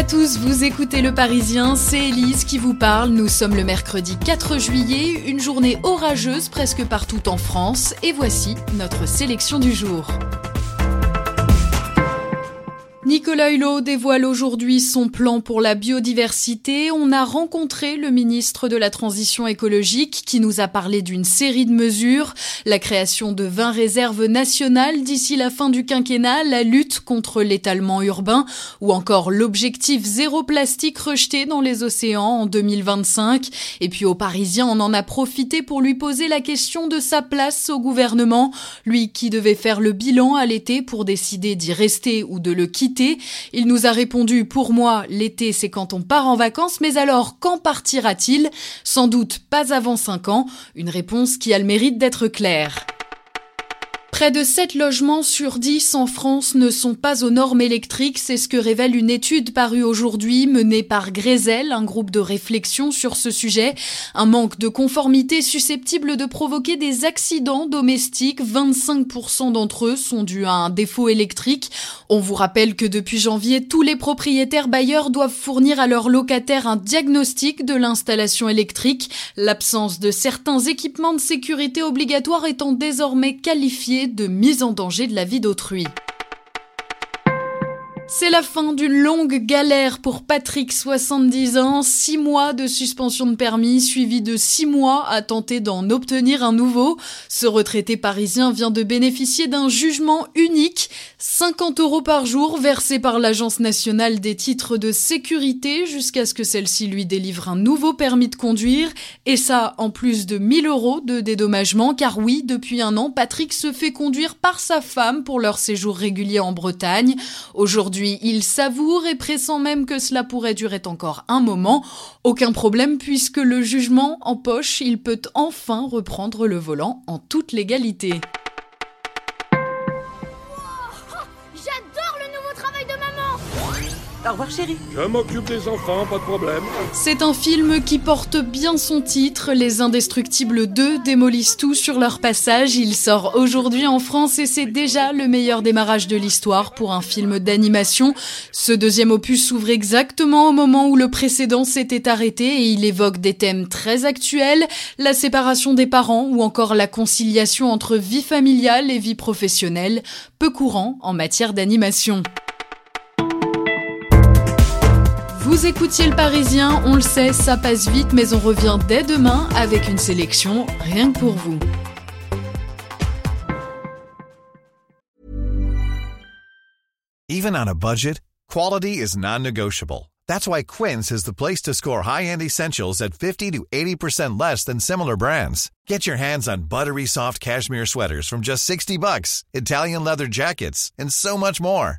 À tous, vous écoutez Le Parisien, c'est Elise qui vous parle. Nous sommes le mercredi 4 juillet, une journée orageuse presque partout en France, et voici notre sélection du jour. Nicolas Hulot dévoile aujourd'hui son plan pour la biodiversité. On a rencontré le ministre de la Transition écologique qui nous a parlé d'une série de mesures, la création de 20 réserves nationales d'ici la fin du quinquennat, la lutte contre l'étalement urbain ou encore l'objectif zéro plastique rejeté dans les océans en 2025. Et puis aux Parisiens, on en a profité pour lui poser la question de sa place au gouvernement, lui qui devait faire le bilan à l'été pour décider d'y rester ou de le quitter il nous a répondu, pour moi, l'été c'est quand on part en vacances, mais alors quand partira-t-il? Sans doute pas avant 5 ans, une réponse qui a le mérite d'être claire. Près de 7 logements sur 10 en France ne sont pas aux normes électriques, c'est ce que révèle une étude parue aujourd'hui menée par Grézel, un groupe de réflexion sur ce sujet. Un manque de conformité susceptible de provoquer des accidents domestiques, 25% d'entre eux sont dus à un défaut électrique. On vous rappelle que depuis janvier, tous les propriétaires bailleurs doivent fournir à leurs locataires un diagnostic de l'installation électrique, l'absence de certains équipements de sécurité obligatoires étant désormais qualifiée de mise en danger de la vie d'autrui. C'est la fin d'une longue galère pour Patrick, 70 ans, 6 mois de suspension de permis, suivi de 6 mois à tenter d'en obtenir un nouveau. Ce retraité parisien vient de bénéficier d'un jugement unique, 50 euros par jour versés par l'Agence nationale des titres de sécurité jusqu'à ce que celle-ci lui délivre un nouveau permis de conduire, et ça en plus de 1000 euros de dédommagement, car oui, depuis un an, Patrick se fait conduire par sa femme pour leur séjour régulier en Bretagne. Il savoure et pressent même que cela pourrait durer encore un moment. Aucun problème puisque le jugement en poche, il peut enfin reprendre le volant en toute légalité. Au revoir chérie. Je m'occupe des enfants, pas de problème. C'est un film qui porte bien son titre. Les Indestructibles 2 démolissent tout sur leur passage. Il sort aujourd'hui en France et c'est déjà le meilleur démarrage de l'histoire pour un film d'animation. Ce deuxième opus s'ouvre exactement au moment où le précédent s'était arrêté et il évoque des thèmes très actuels, la séparation des parents ou encore la conciliation entre vie familiale et vie professionnelle, peu courant en matière d'animation. Vous écoutiez le Parisien, on le sait, ça passe vite, mais on revient dès demain avec une sélection rien que pour vous. Even on a budget, quality is non-negotiable. That's why Quince is the place to score high-end essentials at 50 to 80% less than similar brands. Get your hands on buttery soft cashmere sweaters from just 60 bucks, Italian leather jackets, and so much more.